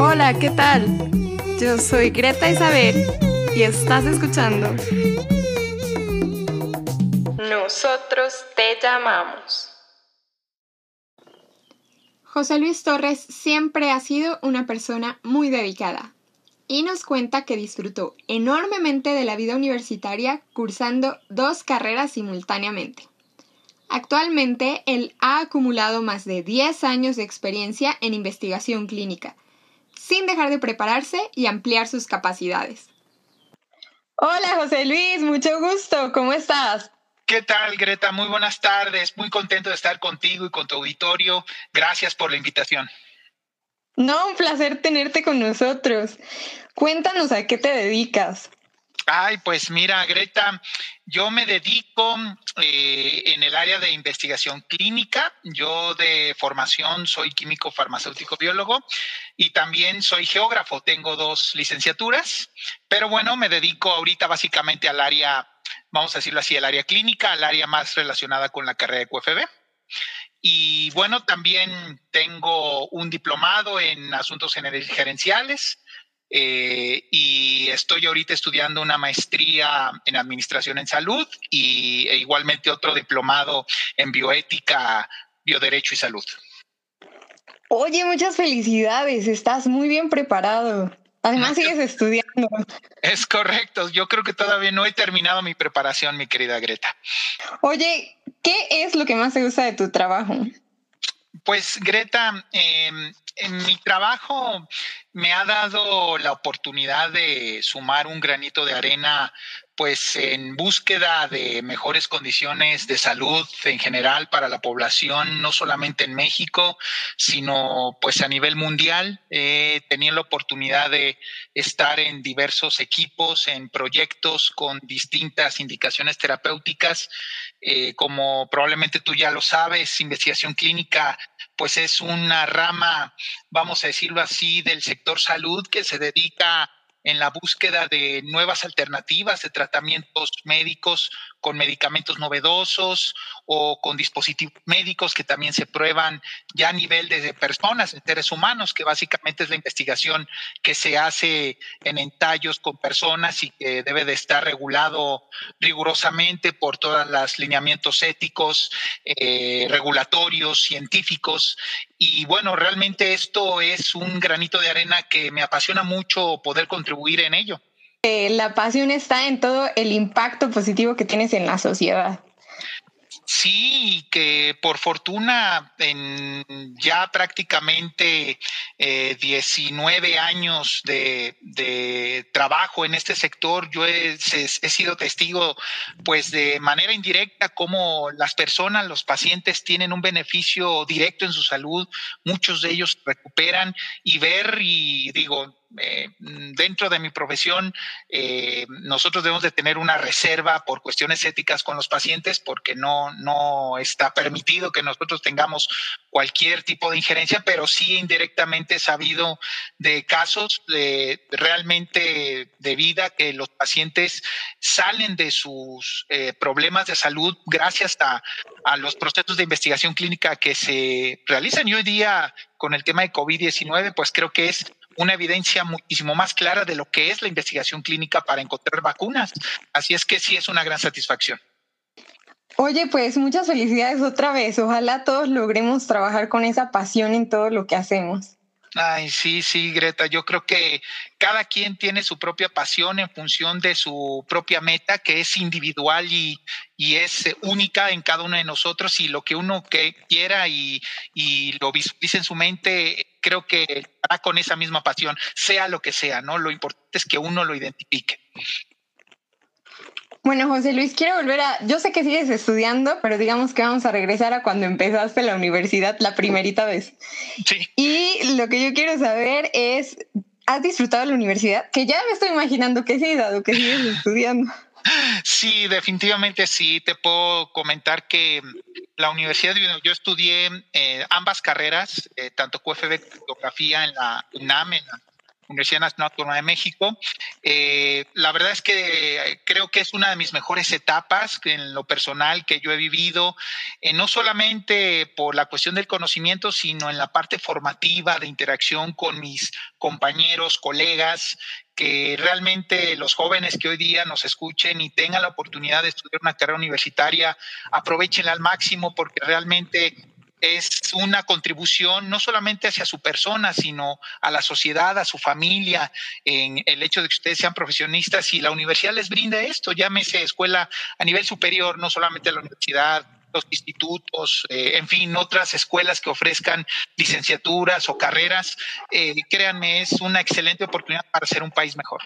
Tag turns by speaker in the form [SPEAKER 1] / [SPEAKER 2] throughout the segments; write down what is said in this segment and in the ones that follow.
[SPEAKER 1] Hola, ¿qué tal? Yo soy Greta Isabel y estás escuchando Nosotros te llamamos. José Luis Torres siempre ha sido una persona muy dedicada y nos cuenta que disfrutó enormemente de la vida universitaria cursando dos carreras simultáneamente. Actualmente, él ha acumulado más de 10 años de experiencia en investigación clínica, sin dejar de prepararse y ampliar sus capacidades. Hola José Luis, mucho gusto, ¿cómo estás?
[SPEAKER 2] ¿Qué tal, Greta? Muy buenas tardes, muy contento de estar contigo y con tu auditorio. Gracias por la invitación.
[SPEAKER 1] No, un placer tenerte con nosotros. Cuéntanos a qué te dedicas.
[SPEAKER 2] Ay, pues mira, Greta, yo me dedico eh, en el área de investigación clínica. Yo de formación soy químico farmacéutico biólogo y también soy geógrafo. Tengo dos licenciaturas, pero bueno, me dedico ahorita básicamente al área, vamos a decirlo así, al área clínica, al área más relacionada con la carrera de QFB. Y bueno, también tengo un diplomado en asuntos gerenciales eh, y estoy ahorita estudiando una maestría en administración en salud y e igualmente otro diplomado en bioética, bioderecho y salud.
[SPEAKER 1] Oye, muchas felicidades, estás muy bien preparado. Además sigues estudiando.
[SPEAKER 2] Es correcto, yo creo que todavía no he terminado mi preparación, mi querida Greta.
[SPEAKER 1] Oye, ¿qué es lo que más te gusta de tu trabajo?
[SPEAKER 2] Pues Greta, em, en mi trabajo me ha dado la oportunidad de sumar un granito de arena pues en búsqueda de mejores condiciones de salud en general para la población, no solamente en México, sino pues a nivel mundial. He tenido la oportunidad de estar en diversos equipos, en proyectos con distintas indicaciones terapéuticas, eh, como probablemente tú ya lo sabes, investigación clínica pues es una rama, vamos a decirlo así, del sector salud que se dedica en la búsqueda de nuevas alternativas de tratamientos médicos con medicamentos novedosos o con dispositivos médicos que también se prueban ya a nivel de personas, seres humanos, que básicamente es la investigación que se hace en entallos con personas y que debe de estar regulado rigurosamente por todos los lineamientos éticos, eh, regulatorios, científicos. Y bueno, realmente esto es un granito de arena que me apasiona mucho poder contribuir en ello.
[SPEAKER 1] Eh, la pasión está en todo el impacto positivo que tienes en la sociedad.
[SPEAKER 2] Sí, que por fortuna en ya prácticamente 19 eh, años de, trabajo en este sector, yo he, he, sido testigo pues de manera indirecta cómo las personas, los pacientes tienen un beneficio directo en su salud, muchos de ellos recuperan y ver y digo, eh, dentro de mi profesión, eh, nosotros debemos de tener una reserva por cuestiones éticas con los pacientes porque no, no está permitido que nosotros tengamos cualquier tipo de injerencia, pero sí indirectamente he sabido de casos de realmente de vida que los pacientes salen de sus eh, problemas de salud gracias a, a los procesos de investigación clínica que se realizan. Y hoy día con el tema de COVID-19, pues creo que es una evidencia muchísimo más clara de lo que es la investigación clínica para encontrar vacunas. Así es que sí es una gran satisfacción.
[SPEAKER 1] Oye, pues muchas felicidades otra vez. Ojalá todos logremos trabajar con esa pasión en todo lo que hacemos.
[SPEAKER 2] Ay, sí, sí, Greta. Yo creo que cada quien tiene su propia pasión en función de su propia meta, que es individual y, es única en cada uno de nosotros. Y lo que uno que quiera y, y lo visualice en su mente, creo que va con esa misma pasión, sea lo que sea, ¿no? Lo importante es que uno lo identifique.
[SPEAKER 1] Bueno, José Luis, quiero volver a. Yo sé que sigues estudiando, pero digamos que vamos a regresar a cuando empezaste la universidad la primerita vez.
[SPEAKER 2] Sí.
[SPEAKER 1] Y lo que yo quiero saber es: ¿has disfrutado la universidad? Que ya me estoy imaginando que sí, dado que sigues estudiando.
[SPEAKER 2] Sí, definitivamente sí. Te puedo comentar que la universidad, yo estudié eh, ambas carreras, eh, tanto QFB, fotografía en la UNAM, en la Universidad Nacional Autónoma de México. Eh, la verdad es que creo que es una de mis mejores etapas en lo personal que yo he vivido, eh, no solamente por la cuestión del conocimiento, sino en la parte formativa de interacción con mis compañeros, colegas, que realmente los jóvenes que hoy día nos escuchen y tengan la oportunidad de estudiar una carrera universitaria, aprovechenla al máximo porque realmente es una contribución no solamente hacia su persona, sino a la sociedad, a su familia, en el hecho de que ustedes sean profesionistas y la universidad les brinda esto, llámese escuela a nivel superior, no solamente la universidad, los institutos, eh, en fin, otras escuelas que ofrezcan licenciaturas o carreras, eh, créanme, es una excelente oportunidad para ser un país mejor.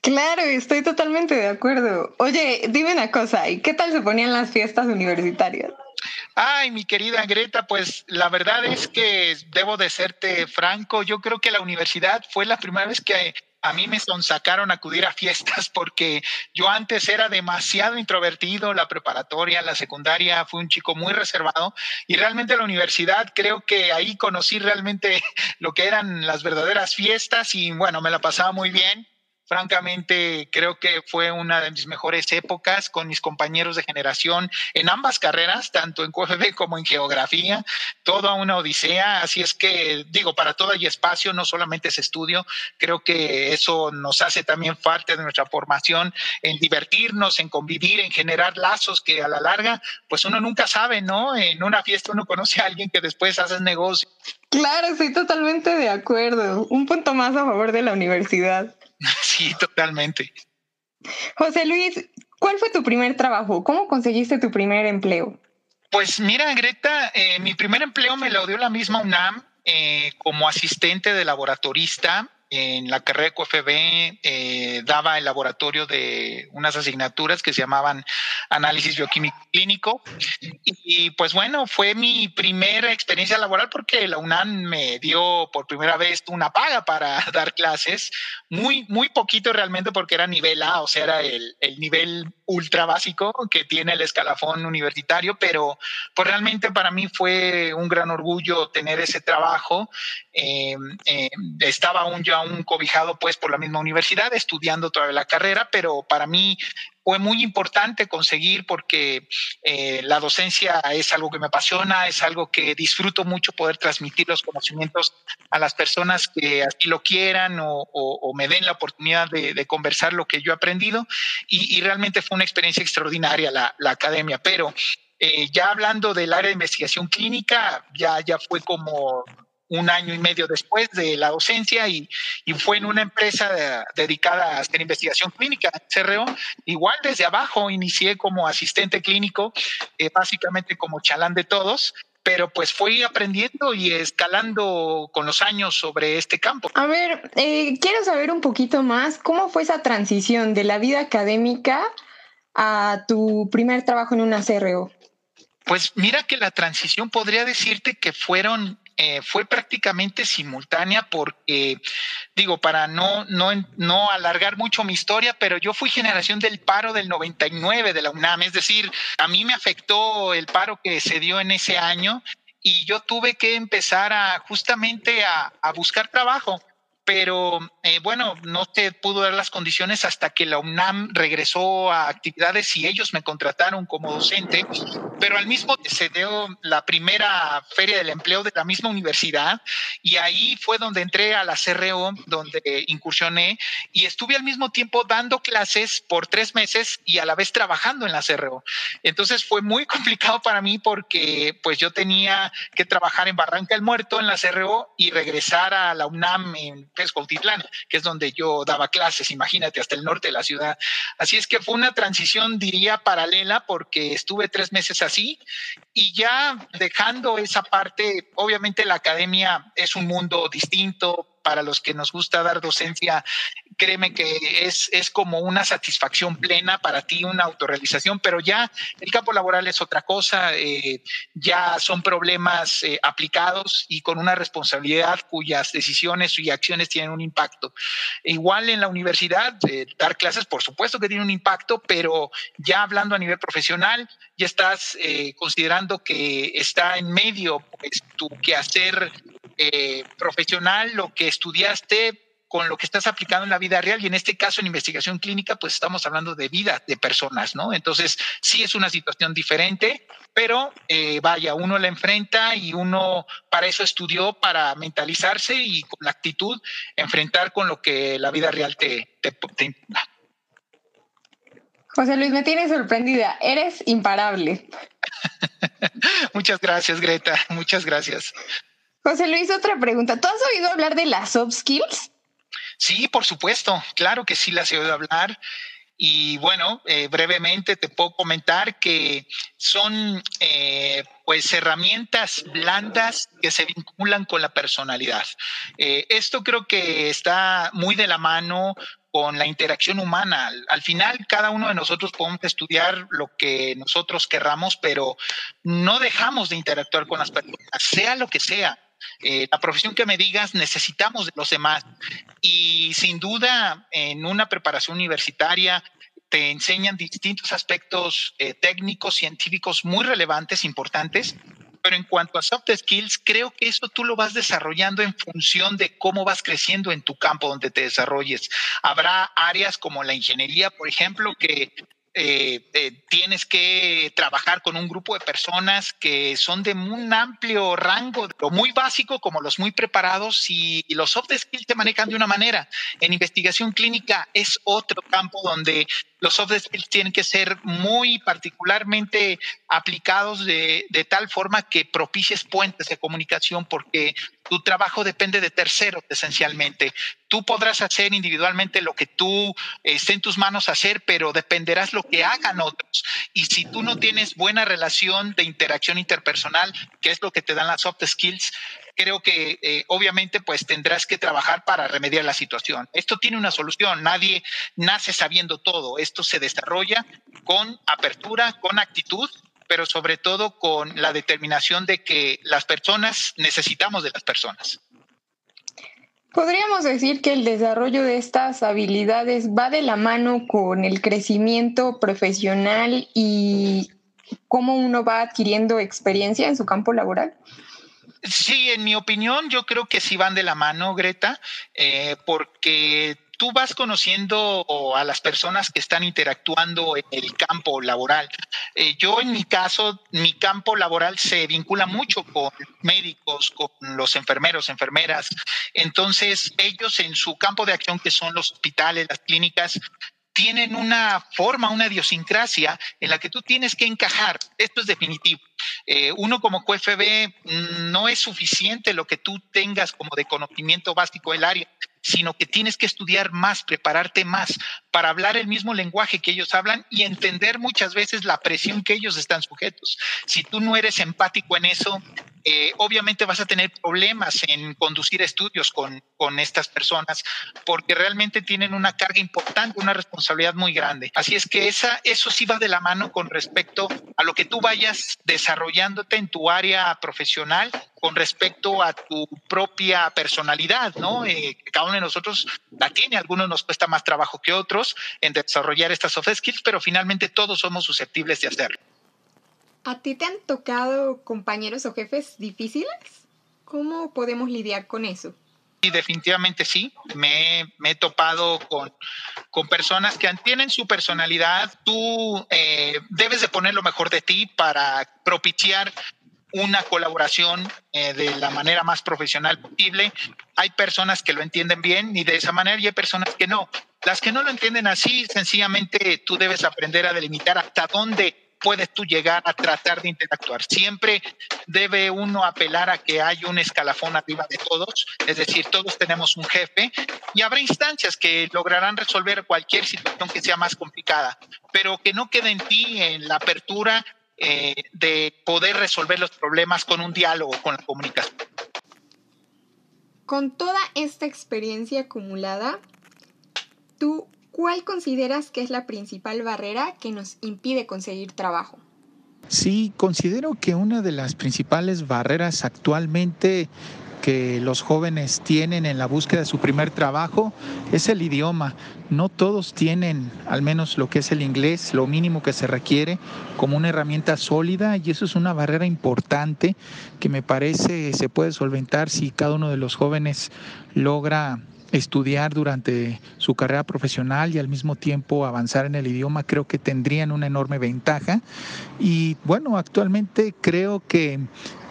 [SPEAKER 1] Claro, estoy totalmente de acuerdo. Oye, dime una cosa, ¿y qué tal se ponían las fiestas universitarias?
[SPEAKER 2] Ay, mi querida Greta, pues la verdad es que debo de serte franco, yo creo que la universidad fue la primera vez que a mí me sonsacaron acudir a fiestas porque yo antes era demasiado introvertido, la preparatoria, la secundaria, fui un chico muy reservado y realmente la universidad creo que ahí conocí realmente lo que eran las verdaderas fiestas y bueno, me la pasaba muy bien Francamente, creo que fue una de mis mejores épocas con mis compañeros de generación en ambas carreras, tanto en QFB como en geografía, toda una odisea. Así es que, digo, para todo hay espacio, no solamente es estudio. Creo que eso nos hace también parte de nuestra formación en divertirnos, en convivir, en generar lazos que a la larga, pues uno nunca sabe, ¿no? En una fiesta uno conoce a alguien que después hace negocio.
[SPEAKER 1] Claro, estoy totalmente de acuerdo. Un punto más a favor de la universidad.
[SPEAKER 2] Sí, totalmente.
[SPEAKER 1] José Luis, ¿cuál fue tu primer trabajo? ¿Cómo conseguiste tu primer empleo?
[SPEAKER 2] Pues mira, Greta, eh, mi primer empleo me lo dio la misma UNAM eh, como asistente de laboratorista en la carrera de eh, daba el laboratorio de unas asignaturas que se llamaban análisis bioquímico clínico. Y, pues bueno, fue mi primera experiencia laboral porque la UNAM me dio por primera vez una paga para dar clases, muy, muy poquito realmente porque era nivel A, o sea, era el, el nivel ultra básico que tiene el escalafón universitario, pero pues realmente para mí fue un gran orgullo tener ese trabajo. Eh, eh, estaba aún ya un cobijado pues por la misma universidad estudiando toda la carrera, pero para mí fue muy importante conseguir porque eh, la docencia es algo que me apasiona, es algo que disfruto mucho poder transmitir los conocimientos a las personas que así lo quieran o, me den la oportunidad de, conversar lo que yo he aprendido. Y, realmente fue una experiencia extraordinaria la, academia, pero eh, ya hablando del área de investigación clínica, ya, ya fue como un año y medio después de la docencia y, fue en una empresa dedicada a hacer investigación clínica, CRO. Igual desde abajo inicié como asistente clínico, eh, básicamente como chalán de todos, pero pues fui aprendiendo y escalando con los años sobre este campo.
[SPEAKER 1] A ver, eh, quiero saber un poquito más cómo fue esa transición de la vida académica a tu primer trabajo en una CRO.
[SPEAKER 2] Pues mira que la transición podría decirte que fueron eh, fue prácticamente simultánea porque, digo, para no, no, no alargar mucho mi historia, pero yo fui generación del paro del 99 de la UNAM, es decir, a mí me afectó el paro que se dio en ese año y yo tuve que empezar a justamente a, a buscar trabajo pero eh, bueno, no se pudo dar las condiciones hasta que la UNAM regresó a actividades y ellos me contrataron como docente, pero al mismo se dio la primera feria del empleo de la misma universidad y ahí fue donde entré a la CRO, donde incursioné y estuve al mismo tiempo dando clases por tres meses y a la vez trabajando en la CRO. Entonces fue muy complicado para mí porque pues yo tenía que trabajar en Barranca del Muerto en la CRO y regresar a la UNAM en que es que es donde yo daba clases, imagínate, hasta el norte de la ciudad. Así es que fue una transición, diría, paralela, porque estuve tres meses así y ya dejando esa parte, obviamente la academia es un mundo distinto, para los que nos gusta dar docencia, créeme que es, es como una satisfacción plena para ti, una autorrealización, pero ya el campo laboral es otra cosa, eh, ya son problemas eh, aplicados y con una responsabilidad cuyas decisiones y acciones tienen un impacto. Igual en la universidad, eh, dar clases, por supuesto que tiene un impacto, pero ya hablando a nivel profesional, ya estás considerando que está en medio pues, tu quehacer eh, profesional, lo que estudiaste con lo que estás aplicando en la vida real y en este caso en investigación clínica pues estamos hablando de vida de personas, ¿no? Entonces sí es una situación diferente, pero eh, vaya, uno la enfrenta y uno para eso estudió, para mentalizarse y con la actitud enfrentar con lo que la vida real te, te, te
[SPEAKER 1] José Luis, me tienes sorprendida. Eres imparable.
[SPEAKER 2] muchas gracias, Greta. Muchas gracias.
[SPEAKER 1] José Luis, otra pregunta. ¿Tú has oído hablar de las soft skills?
[SPEAKER 2] Sí, por supuesto. Claro que sí las he oído hablar. Y bueno, eh, brevemente te puedo comentar que son eh, pues herramientas blandas que se vinculan con la personalidad. Eh, esto creo que está muy de la mano con la interacción humana. Al, final, cada uno de nosotros podemos estudiar lo que nosotros querramos, pero no dejamos de interactuar con las personas, sea lo que sea. Eh, la profesión que me digas, necesitamos de los demás. Y sin duda, en una preparación universitaria, te enseñan distintos aspectos eh, técnicos, científicos muy relevantes, importantes, pero en cuanto a soft skills, creo que eso tú lo vas desarrollando en función de cómo vas creciendo en tu campo donde te desarrolles. Habrá áreas como la ingeniería, por ejemplo, que eh, eh, tienes que trabajar con un grupo de personas que son de un amplio rango, lo muy básico como los muy preparados y, los soft skills te manejan de una manera. En investigación clínica es otro campo donde los soft skills tienen que ser muy particularmente aplicados de, de tal forma que propicies puentes de comunicación porque tu trabajo depende de terceros esencialmente. Tú podrás hacer individualmente lo que tú esté en tus manos hacer, pero dependerás lo que hagan otros. Y si tú no tienes buena relación de interacción interpersonal, que es lo que te dan las soft skills, creo que eh, obviamente pues tendrás que trabajar para remediar la situación. Esto tiene una solución, nadie nace sabiendo todo, esto se desarrolla con apertura, con actitud pero sobre todo con la determinación de que las personas necesitamos de las personas.
[SPEAKER 1] Podríamos decir que el desarrollo de estas habilidades va de la mano con el crecimiento profesional y cómo uno va adquiriendo experiencia en su campo laboral.
[SPEAKER 2] Sí, en mi opinión, yo creo que sí van de la mano, Greta, eh, porque tú vas conociendo a las personas que están interactuando en el campo laboral. Eh, yo en mi caso, mi campo laboral se vincula mucho con médicos, con los enfermeros, enfermeras. Entonces, ellos en su campo de acción, que son los hospitales, las clínicas, tienen una forma, una idiosincrasia en la que tú tienes que encajar. Esto es definitivo. Eh, uno como QFB mm, no es suficiente lo que tú tengas como de conocimiento básico del área sino que tienes que estudiar más, prepararte más para hablar el mismo lenguaje que ellos hablan y entender muchas veces la presión que ellos están sujetos. Si tú no eres empático en eso, eh, obviamente vas a tener problemas en conducir estudios con, con estas personas porque realmente tienen una carga importante, una responsabilidad muy grande. Así es que esa, eso sí va de la mano con respecto a lo que tú vayas desarrollándote en tu área profesional con respecto a tu propia personalidad, ¿no? Eh, cada uno de nosotros la tiene, algunos nos cuesta más trabajo que otros en desarrollar estas soft skills, pero finalmente todos somos susceptibles de hacerlo.
[SPEAKER 1] ¿A ti te han tocado compañeros o jefes difíciles? ¿Cómo podemos lidiar con eso?
[SPEAKER 2] Sí, definitivamente sí. Me, he topado con, con, personas que tienen su personalidad. Tú eh, debes de poner lo mejor de ti para propiciar una colaboración eh, de la manera más profesional posible. Hay personas que lo entienden bien y de esa manera y hay personas que no. Las que no lo entienden así, sencillamente tú debes aprender a delimitar hasta dónde puedes tú llegar a tratar de interactuar. Siempre debe uno apelar a que hay un escalafón arriba de todos, es decir, todos tenemos un jefe y habrá instancias que lograrán resolver cualquier situación que sea más complicada, pero que no quede en ti en la apertura eh, de poder resolver los problemas con un diálogo, con la comunicación.
[SPEAKER 1] Con toda esta experiencia acumulada, ¿tú cuál consideras que es la principal barrera que nos impide conseguir trabajo?
[SPEAKER 3] Sí, considero que una de las principales barreras actualmente que los jóvenes tienen en la búsqueda de su primer trabajo es el idioma. No todos tienen, al menos lo que es el inglés, lo mínimo que se requiere como una herramienta sólida y eso es una barrera importante que me parece se puede solventar si cada uno de los jóvenes logra
[SPEAKER 2] estudiar durante su carrera profesional y al mismo tiempo avanzar en el idioma, creo que tendrían una enorme ventaja. Y bueno, actualmente creo que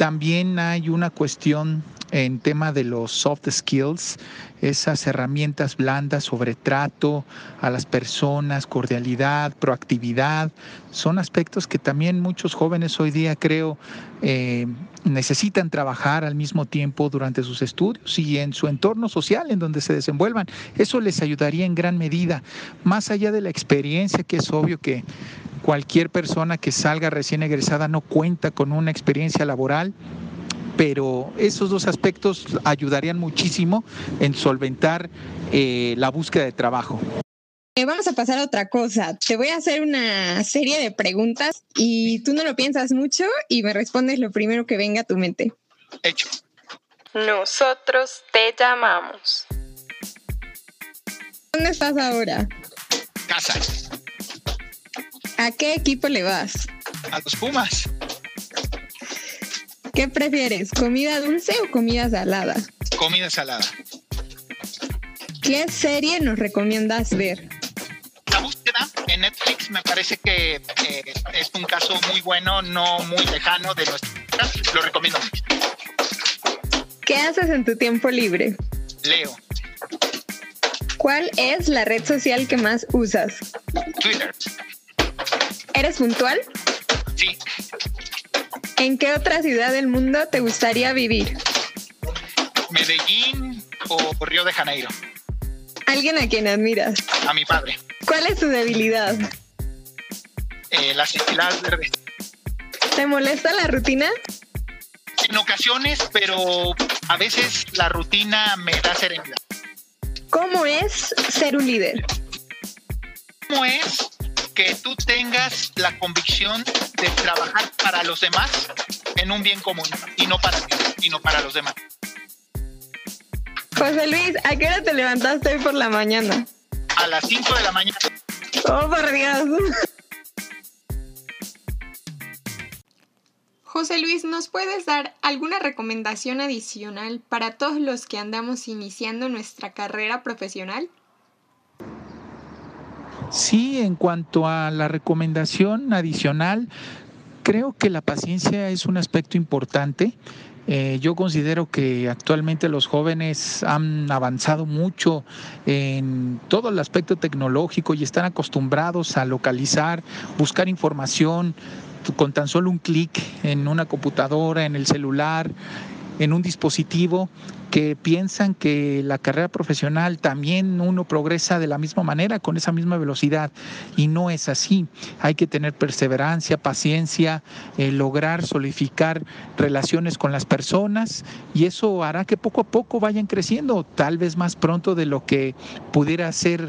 [SPEAKER 2] también hay una cuestión en tema de los soft skills, esas herramientas blandas sobre trato a las personas, cordialidad, proactividad, son aspectos que también muchos jóvenes hoy día creo eh, necesitan trabajar al mismo tiempo durante sus estudios y en su entorno social en donde se desenvuelvan. Eso les ayudaría en gran medida, más allá de la experiencia, que es obvio que cualquier persona que salga recién egresada no cuenta con una experiencia laboral pero esos dos aspectos ayudarían muchísimo en solventar eh, la búsqueda de trabajo.
[SPEAKER 1] Eh, vamos a pasar a otra cosa. Te voy a hacer una serie de preguntas y tú no lo piensas mucho y me respondes lo primero que venga a tu mente.
[SPEAKER 4] Hecho.
[SPEAKER 1] Nosotros te llamamos. ¿Dónde estás ahora?
[SPEAKER 4] Casa.
[SPEAKER 1] ¿A qué equipo le vas?
[SPEAKER 4] A los Pumas.
[SPEAKER 1] ¿Qué prefieres, comida dulce o comida salada?
[SPEAKER 4] Comida salada.
[SPEAKER 1] ¿Qué serie nos recomiendas ver?
[SPEAKER 4] La búsqueda en Netflix me parece que eh, es un caso muy bueno, no muy lejano de nuestra. Lo recomiendo mucho.
[SPEAKER 1] ¿Qué haces en tu tiempo libre?
[SPEAKER 4] Leo.
[SPEAKER 1] ¿Cuál es la red social que más usas?
[SPEAKER 4] Twitter.
[SPEAKER 1] ¿Eres puntual?
[SPEAKER 4] Sí.
[SPEAKER 1] ¿En qué otra ciudad del mundo te gustaría vivir?
[SPEAKER 4] Medellín o Río de Janeiro.
[SPEAKER 1] ¿Alguien a quien admiras?
[SPEAKER 4] A mi padre.
[SPEAKER 1] ¿Cuál es tu debilidad?
[SPEAKER 4] Eh, las enchiladas verdes.
[SPEAKER 1] ¿Te molesta la rutina?
[SPEAKER 4] En ocasiones, pero a veces la rutina me da serenidad.
[SPEAKER 1] ¿Cómo es ser un líder?
[SPEAKER 4] ¿Cómo es que tú tengas la convicción de trabajar para los demás en un bien común y no para ti, sino para los demás.
[SPEAKER 1] José Luis, ¿a qué hora te levantaste hoy por la mañana?
[SPEAKER 4] A las 5 de la mañana.
[SPEAKER 1] Oh, por Dios. José Luis, ¿nos puedes dar alguna recomendación adicional para todos los que andamos iniciando nuestra carrera profesional?
[SPEAKER 2] Sí, en cuanto a la recomendación adicional, creo que la paciencia es un aspecto importante. Eh, yo considero que actualmente los jóvenes han avanzado mucho en todo el aspecto tecnológico y están acostumbrados a localizar, buscar información con tan solo un clic en una computadora, en el celular, en un dispositivo que piensan que la carrera profesional también uno progresa de la misma manera, con esa misma velocidad, y no es así. Hay que tener perseverancia, paciencia, eh, lograr solidificar relaciones con las personas, y eso hará que poco a poco vayan creciendo, tal vez más pronto de lo que pudiera ser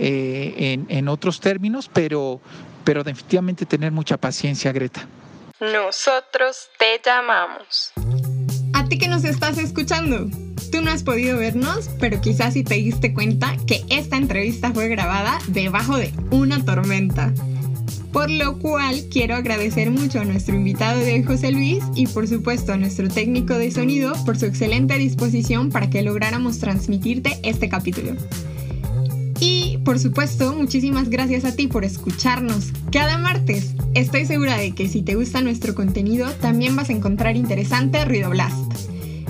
[SPEAKER 2] eh, en, en otros términos, pero, pero definitivamente tener mucha paciencia, Greta.
[SPEAKER 1] Nosotros te llamamos. A ti que nos estás escuchando. Tú no has podido vernos, pero quizás si te diste cuenta que esta entrevista fue grabada debajo de una tormenta. Por lo cual quiero agradecer mucho a nuestro invitado de hoy, José Luis, y por supuesto a nuestro técnico de sonido por su excelente disposición para que lográramos transmitirte este capítulo. Y por supuesto, muchísimas gracias a ti por escucharnos cada martes. Estoy segura de que si te gusta nuestro contenido, también vas a encontrar interesante Ruido Blast,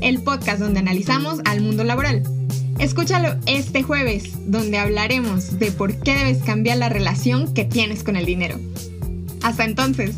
[SPEAKER 1] el podcast donde analizamos al mundo laboral. Escúchalo este jueves, donde hablaremos de por qué debes cambiar la relación que tienes con el dinero. Hasta entonces.